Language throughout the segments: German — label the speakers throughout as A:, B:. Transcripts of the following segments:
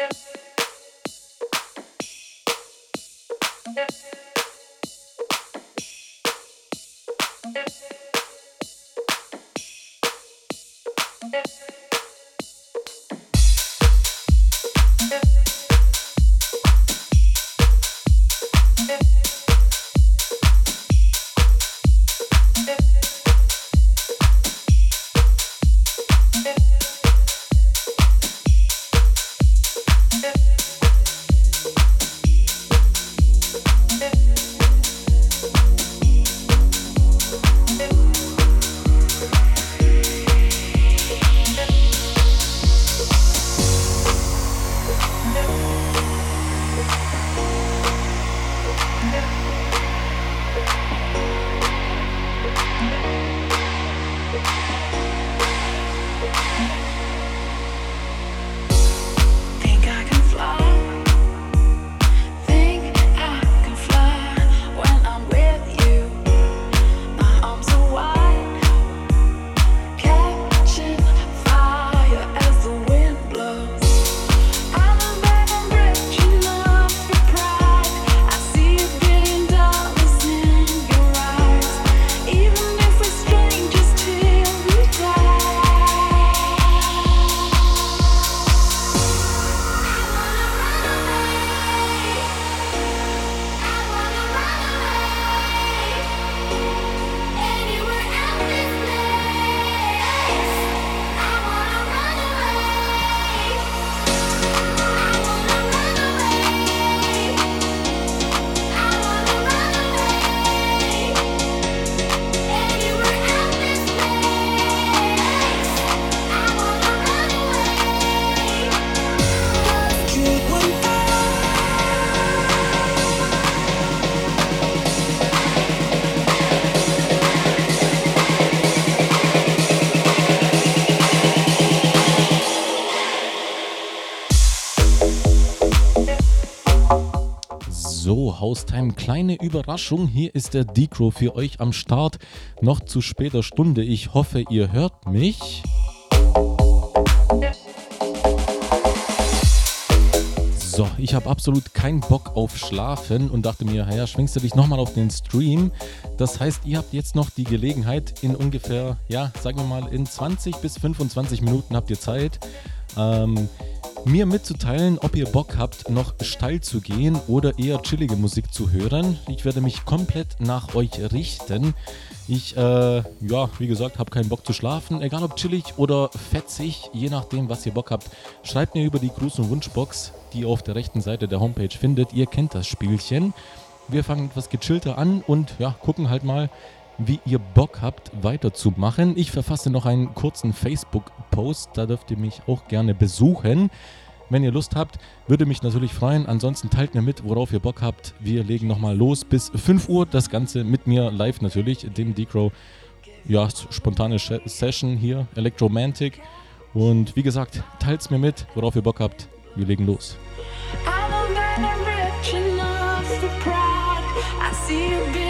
A: Yes. Haustime. Kleine Überraschung, hier ist der Decro für euch am Start. Noch zu später Stunde. Ich hoffe, ihr hört mich. So, ich habe absolut keinen Bock auf Schlafen und dachte mir, ja, schwingst du dich nochmal auf den Stream. Das heißt, ihr habt jetzt noch die Gelegenheit, in ungefähr, ja, sagen wir mal, in 20 bis 25 Minuten habt ihr Zeit. Ähm, mir mitzuteilen, ob ihr Bock habt, noch steil zu gehen oder eher chillige Musik zu hören. Ich werde mich komplett nach euch richten. Ich, äh, ja, wie gesagt, habe keinen Bock zu schlafen. Egal ob chillig oder fetzig, je nachdem, was ihr Bock habt. Schreibt mir über die Gruß- und Wunschbox, die ihr auf der rechten Seite der Homepage findet. Ihr kennt das Spielchen. Wir fangen etwas gechillter an und ja, gucken halt mal, wie ihr Bock habt, weiterzumachen. Ich verfasse noch einen kurzen Facebook-Post, da dürft ihr mich auch gerne besuchen. Wenn ihr Lust habt, würde mich natürlich freuen. Ansonsten teilt mir mit, worauf ihr Bock habt. Wir legen nochmal los bis 5 Uhr. Das Ganze mit mir live natürlich, dem Decro. Ja, spontane Session hier, Electromantic. Und wie gesagt, teilt es mir mit, worauf ihr Bock habt. Wir legen los. Even if we're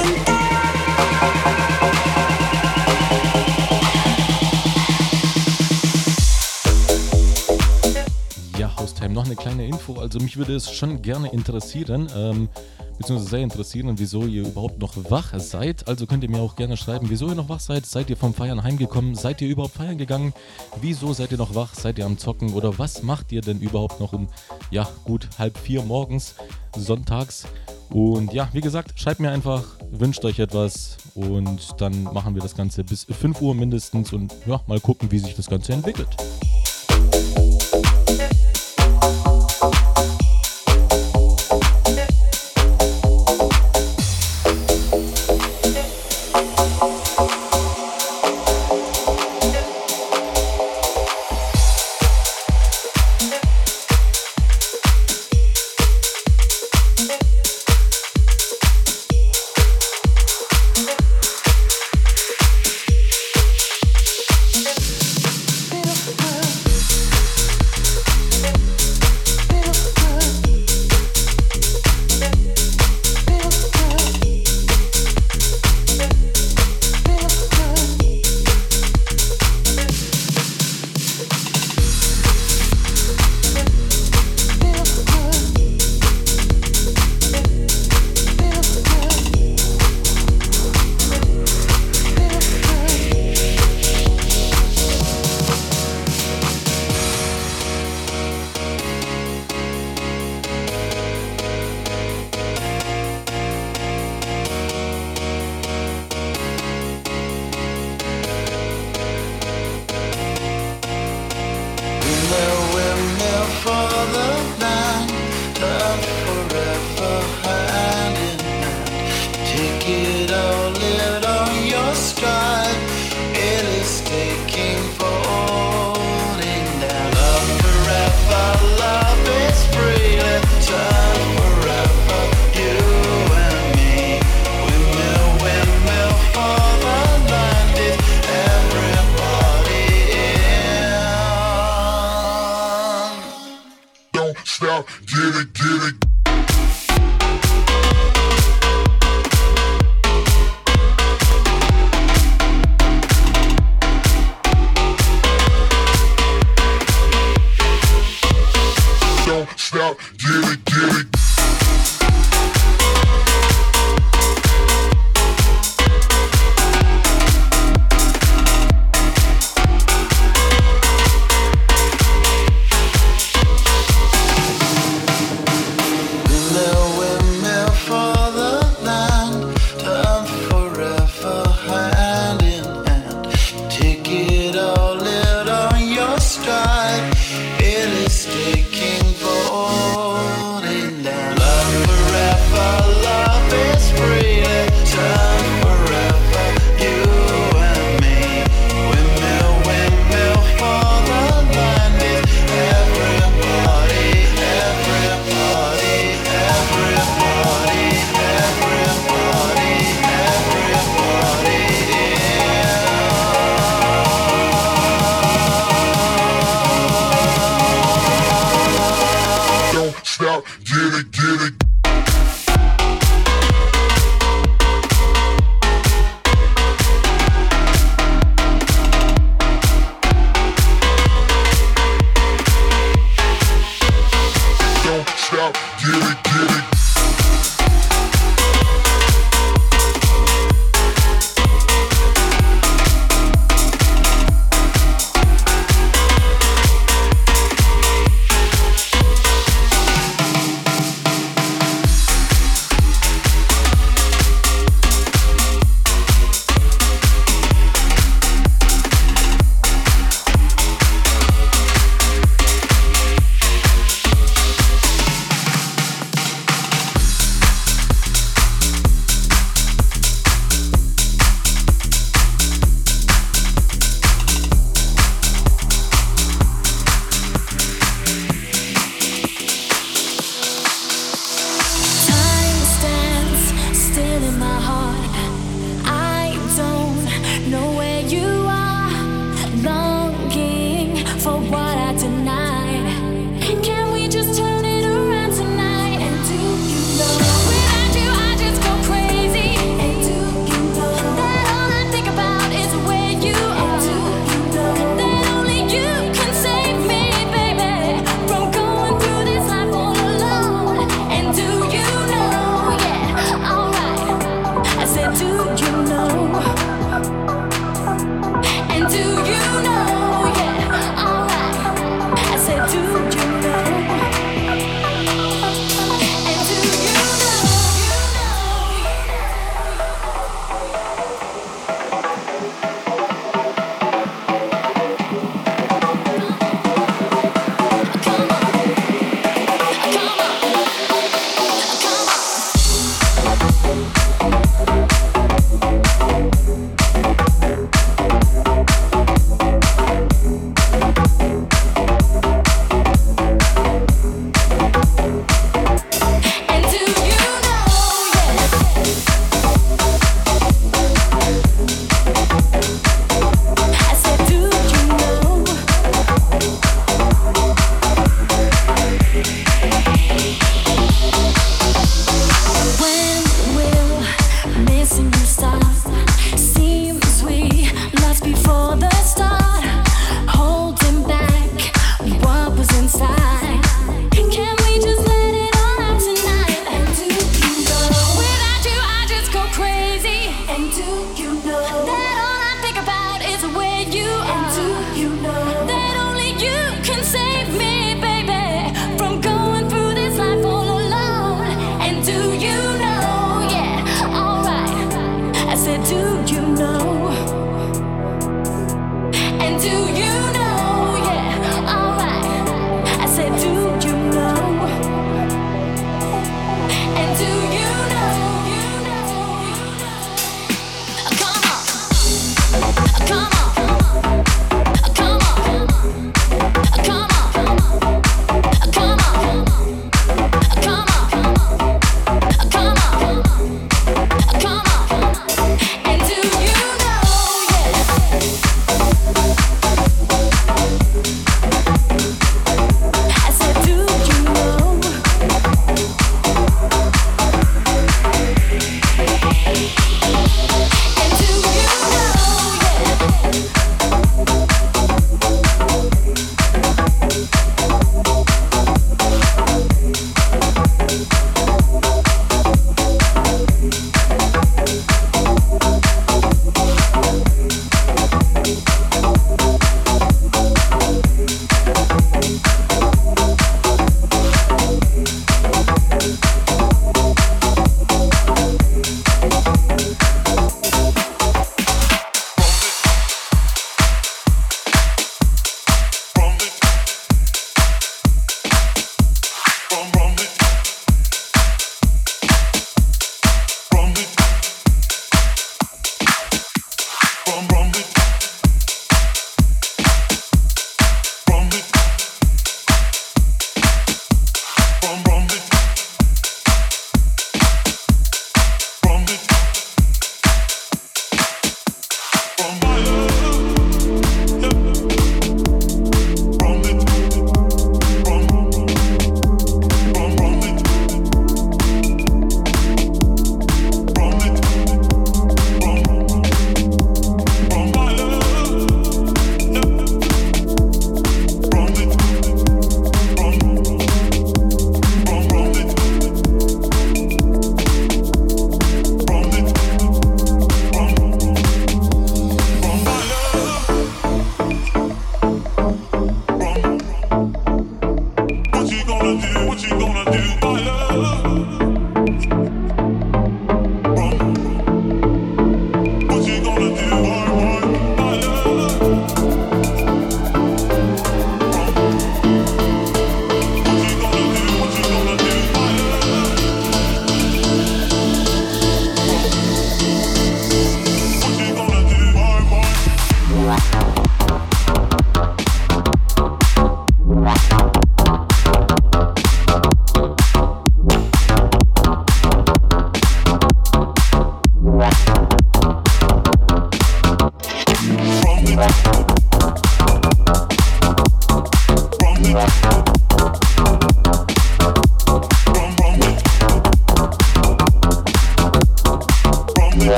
A: eine kleine Info. Also mich würde es schon gerne interessieren, ähm, beziehungsweise sehr interessieren, wieso ihr überhaupt noch wach seid. Also könnt ihr mir auch gerne schreiben, wieso ihr noch wach seid. Seid ihr vom Feiern heimgekommen? Seid ihr überhaupt feiern gegangen? Wieso seid ihr noch wach? Seid ihr am Zocken? Oder was macht ihr denn überhaupt noch um, ja, gut halb vier morgens, sonntags? Und ja, wie gesagt, schreibt mir einfach, wünscht euch etwas und dann machen wir das Ganze bis 5 Uhr mindestens und ja, mal gucken, wie sich das Ganze entwickelt.
B: don't stop,
C: get it, get it.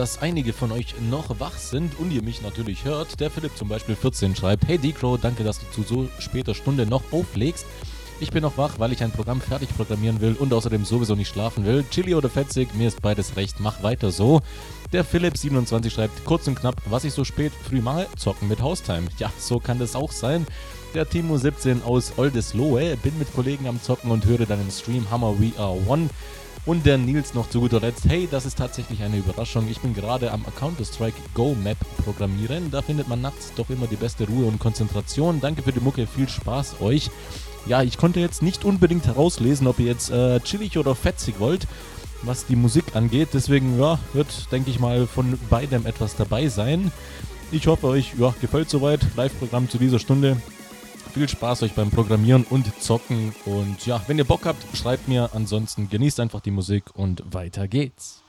D: Dass einige von euch noch wach sind und ihr mich natürlich hört. Der Philipp zum Beispiel 14 schreibt, hey Decro, danke, dass du zu so später Stunde noch auflegst. Ich bin noch wach, weil ich ein Programm fertig programmieren will und außerdem sowieso nicht schlafen will. Chili oder fetzig, mir ist beides recht, mach weiter so. Der Philipp27 schreibt kurz und knapp, was ich so spät früh mache, zocken mit Haustime. Ja, so kann das auch sein. Der Timo17 aus Oldesloe, bin mit Kollegen am Zocken und höre im Stream Hammer We Are One. Und der Nils noch zu guter Letzt, hey, das ist tatsächlich eine Überraschung. Ich bin gerade am Counter-Strike Go Map programmieren. Da findet man nachts doch immer die beste Ruhe und Konzentration. Danke für die Mucke, viel Spaß euch. Ja, ich konnte jetzt nicht unbedingt herauslesen, ob ihr jetzt äh, chillig oder fetzig wollt, was die Musik angeht. Deswegen, ja, wird, denke ich mal, von beidem etwas dabei sein. Ich hoffe, euch ja, gefällt soweit. Live-Programm zu dieser Stunde. Viel Spaß euch beim Programmieren und Zocken. Und ja, wenn ihr Bock habt, schreibt mir. Ansonsten genießt einfach die Musik und weiter geht's.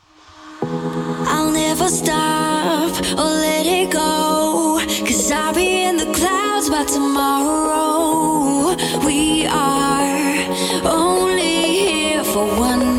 D: I'll never stop or let it go. Cause I'll be in the clouds by tomorrow. We are only here for one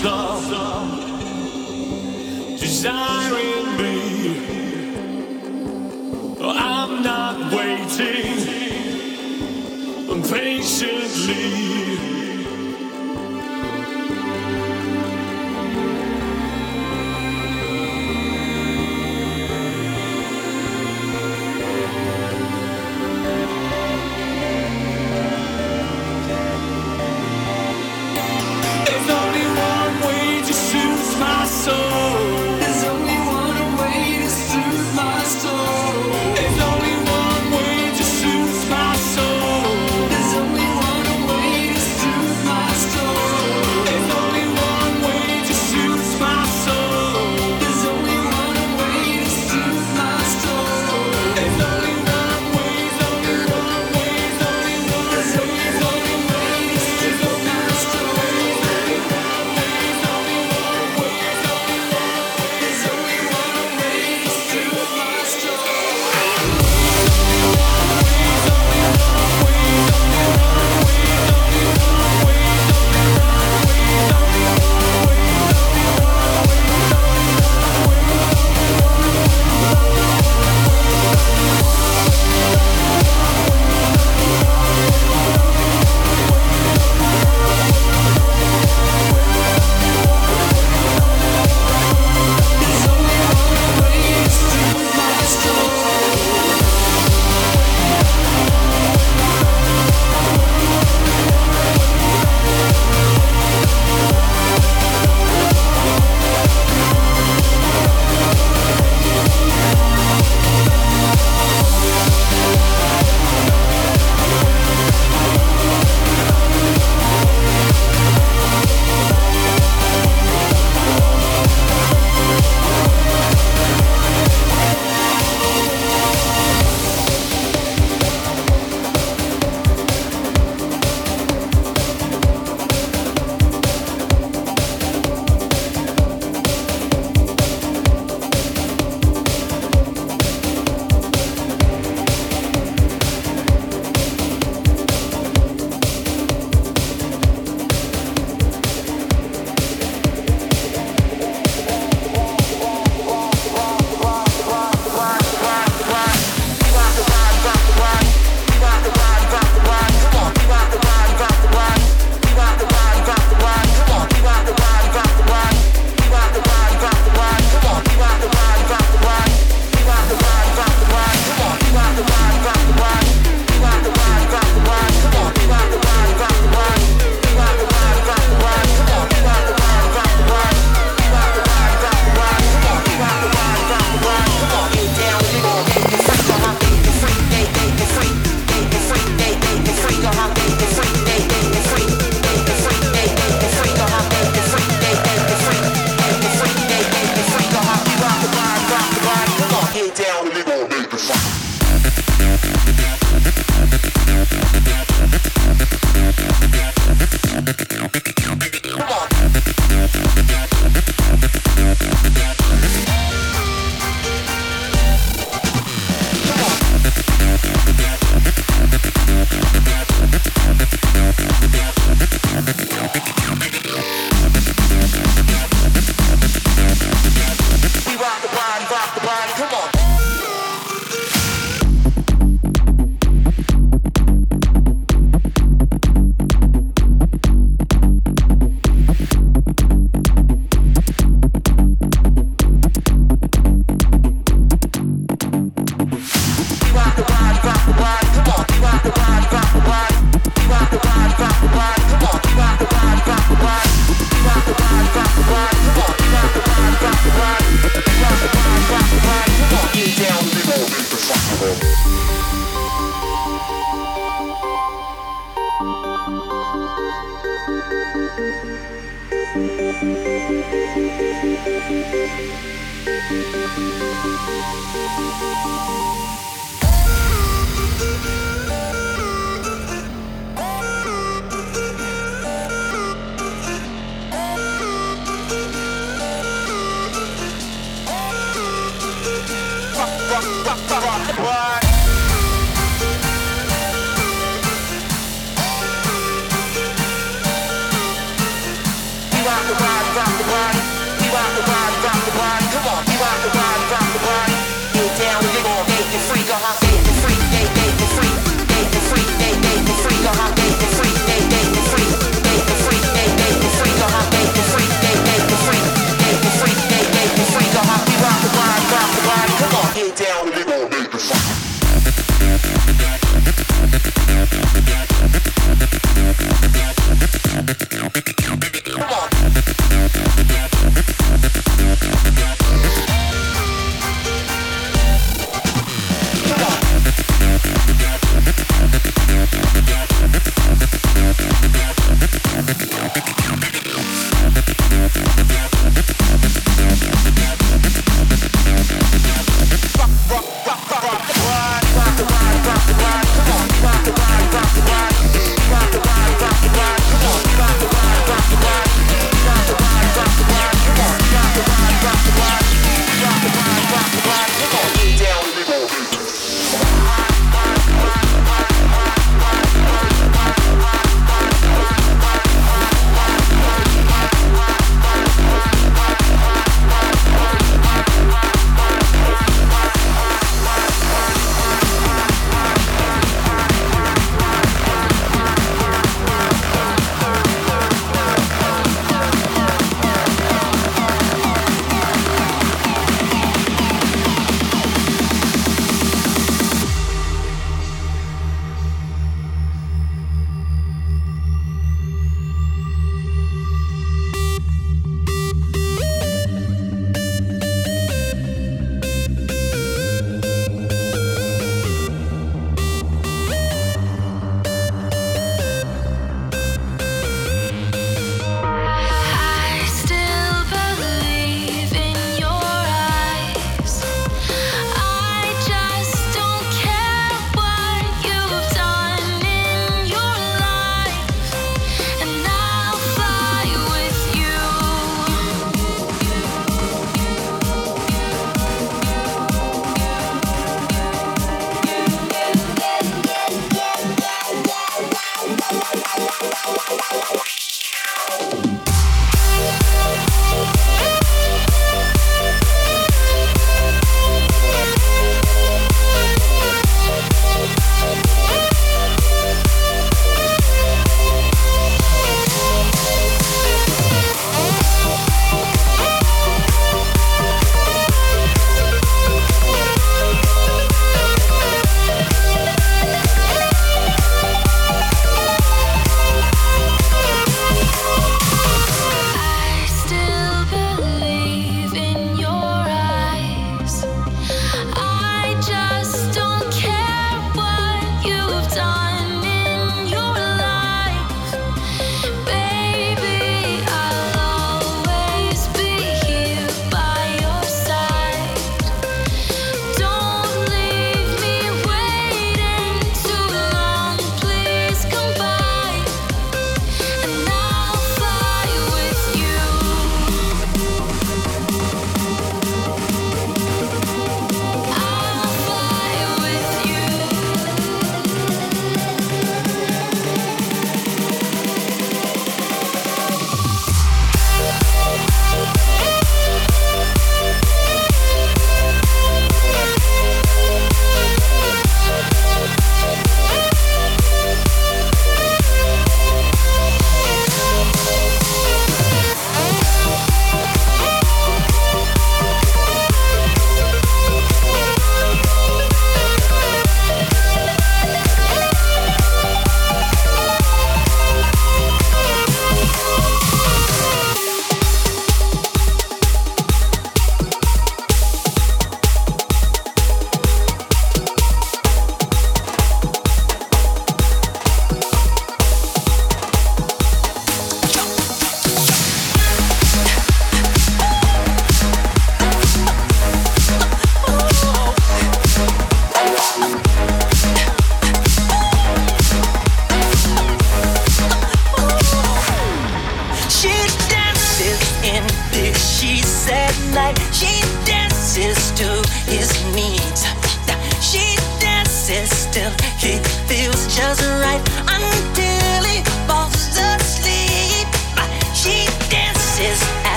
E: slow, desiring.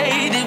D: say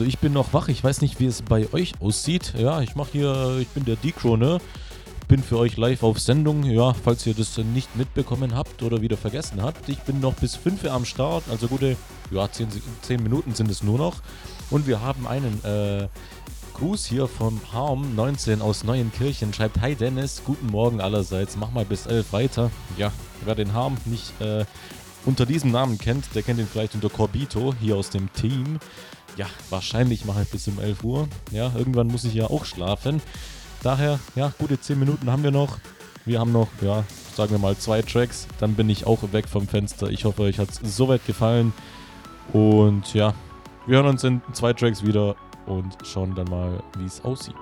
D: Also ich bin noch wach. Ich weiß nicht, wie es bei euch aussieht. Ja, ich mache hier, ich bin der Decro, ne? Bin für euch live auf Sendung. Ja, falls ihr das nicht mitbekommen habt oder wieder vergessen habt. Ich bin noch bis 5 Uhr am Start. Also gute, ja, 10, 10 Minuten sind es nur noch. Und wir haben einen äh, Gruß hier vom Harm 19 aus Neuenkirchen. Schreibt, hi Dennis, guten Morgen allerseits. Mach mal bis 11 weiter. Ja, wer den Harm nicht äh, unter diesem Namen kennt, der kennt ihn vielleicht unter Corbito hier aus dem Team ja, wahrscheinlich mache ich bis um 11 Uhr. Ja, irgendwann muss ich ja auch schlafen. Daher, ja, gute 10 Minuten haben wir noch. Wir haben noch, ja, sagen wir mal zwei Tracks. Dann bin ich auch weg vom Fenster. Ich hoffe, euch hat es soweit gefallen. Und ja, wir hören uns in zwei Tracks wieder und schauen dann mal, wie es aussieht.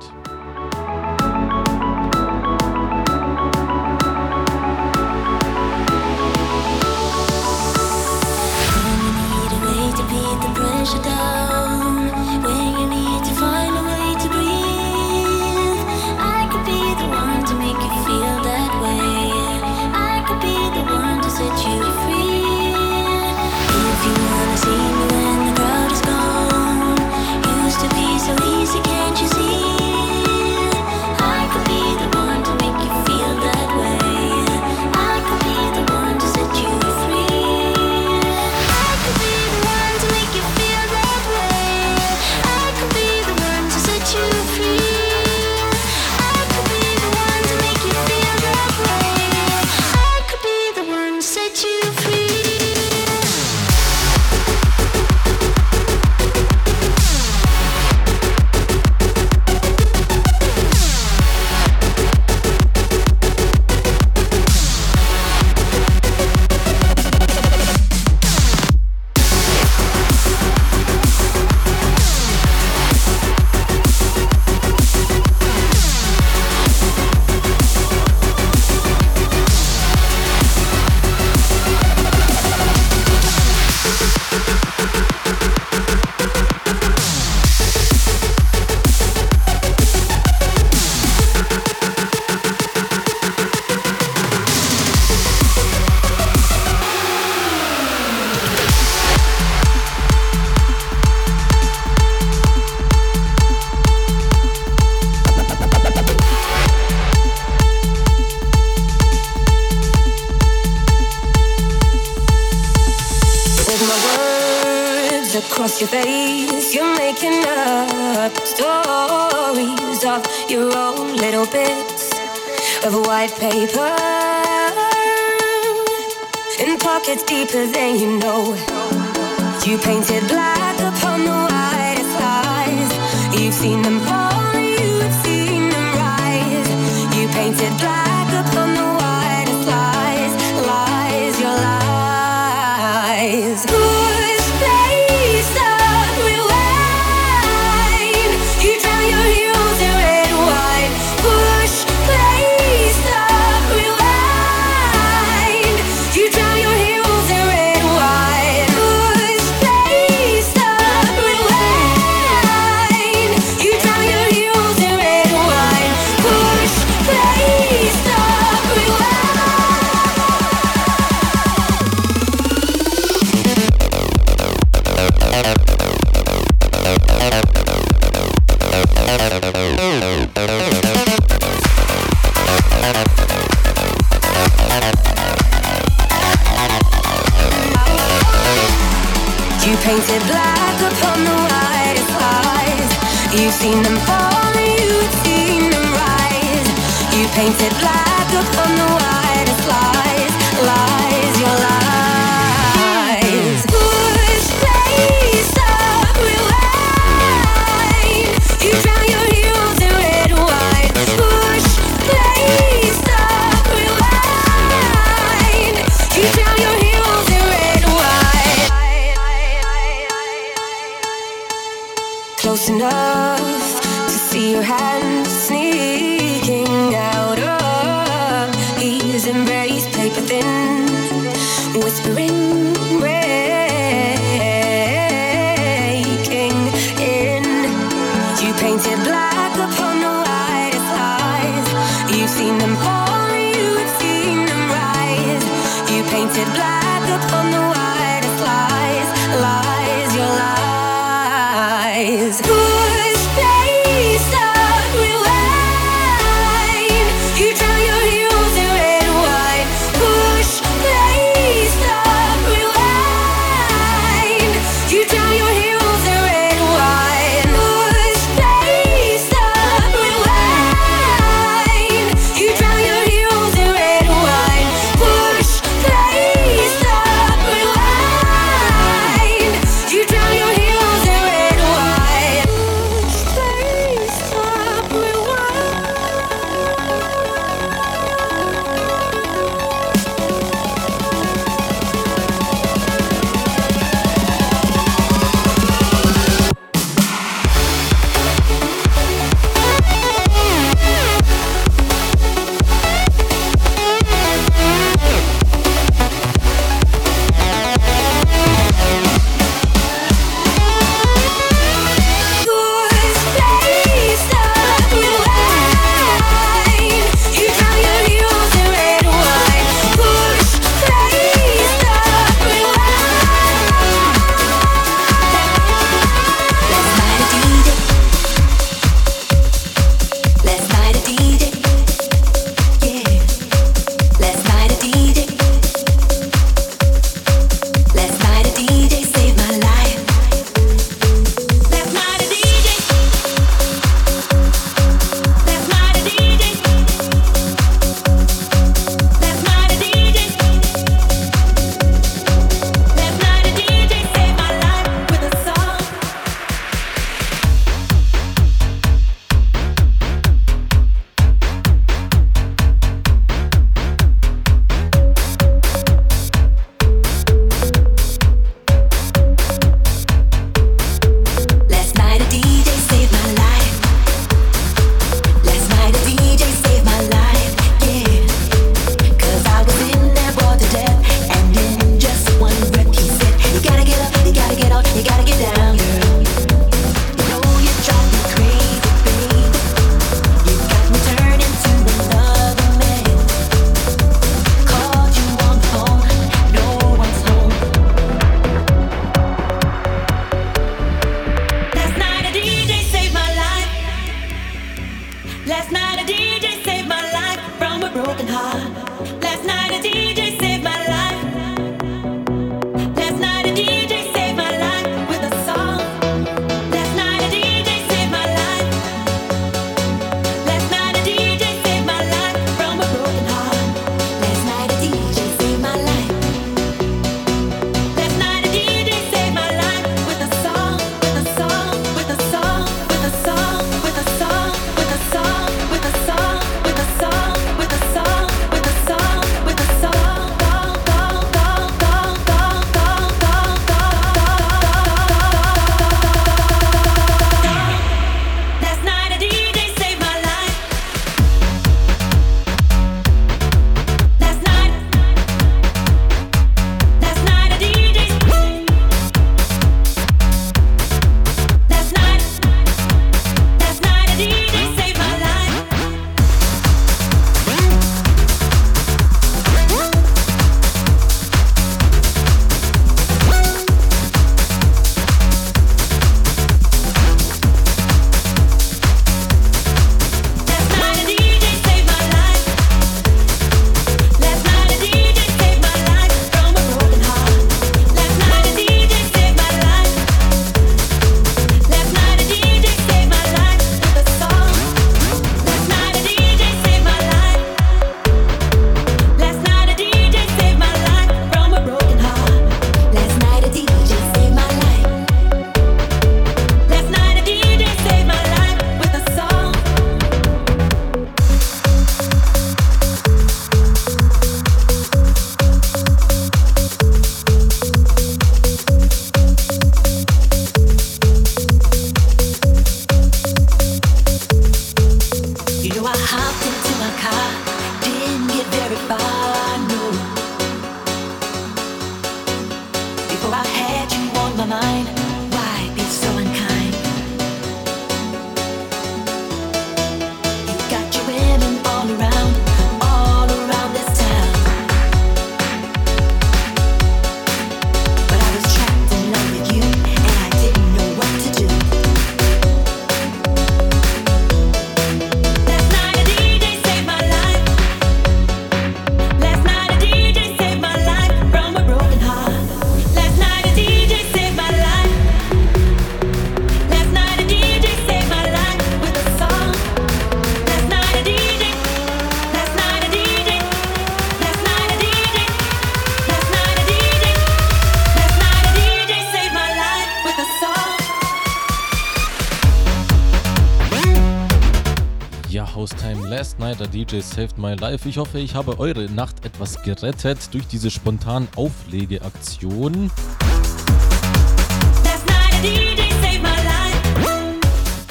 A: DJ Saved My Life. Ich hoffe, ich habe eure Nacht etwas gerettet durch diese spontan Auflegeaktion.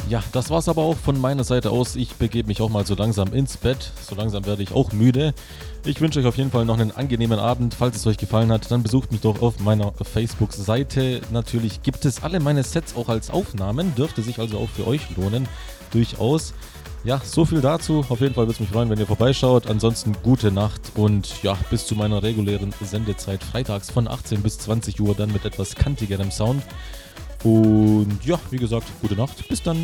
A: Ja, das war's aber auch von meiner Seite aus. Ich begebe mich auch mal so langsam ins Bett. So langsam werde ich auch müde. Ich wünsche euch auf jeden Fall noch einen angenehmen Abend. Falls es euch gefallen hat, dann besucht mich doch auf meiner Facebook-Seite. Natürlich gibt es alle meine Sets auch als Aufnahmen. Dürfte sich also auch für euch lohnen. Durchaus. Ja, so viel dazu. Auf jeden Fall würde es mich freuen, wenn ihr vorbeischaut. Ansonsten gute Nacht und ja, bis zu meiner regulären Sendezeit freitags von 18 bis 20 Uhr dann mit etwas kantigerem Sound. Und ja, wie gesagt, gute Nacht. Bis dann.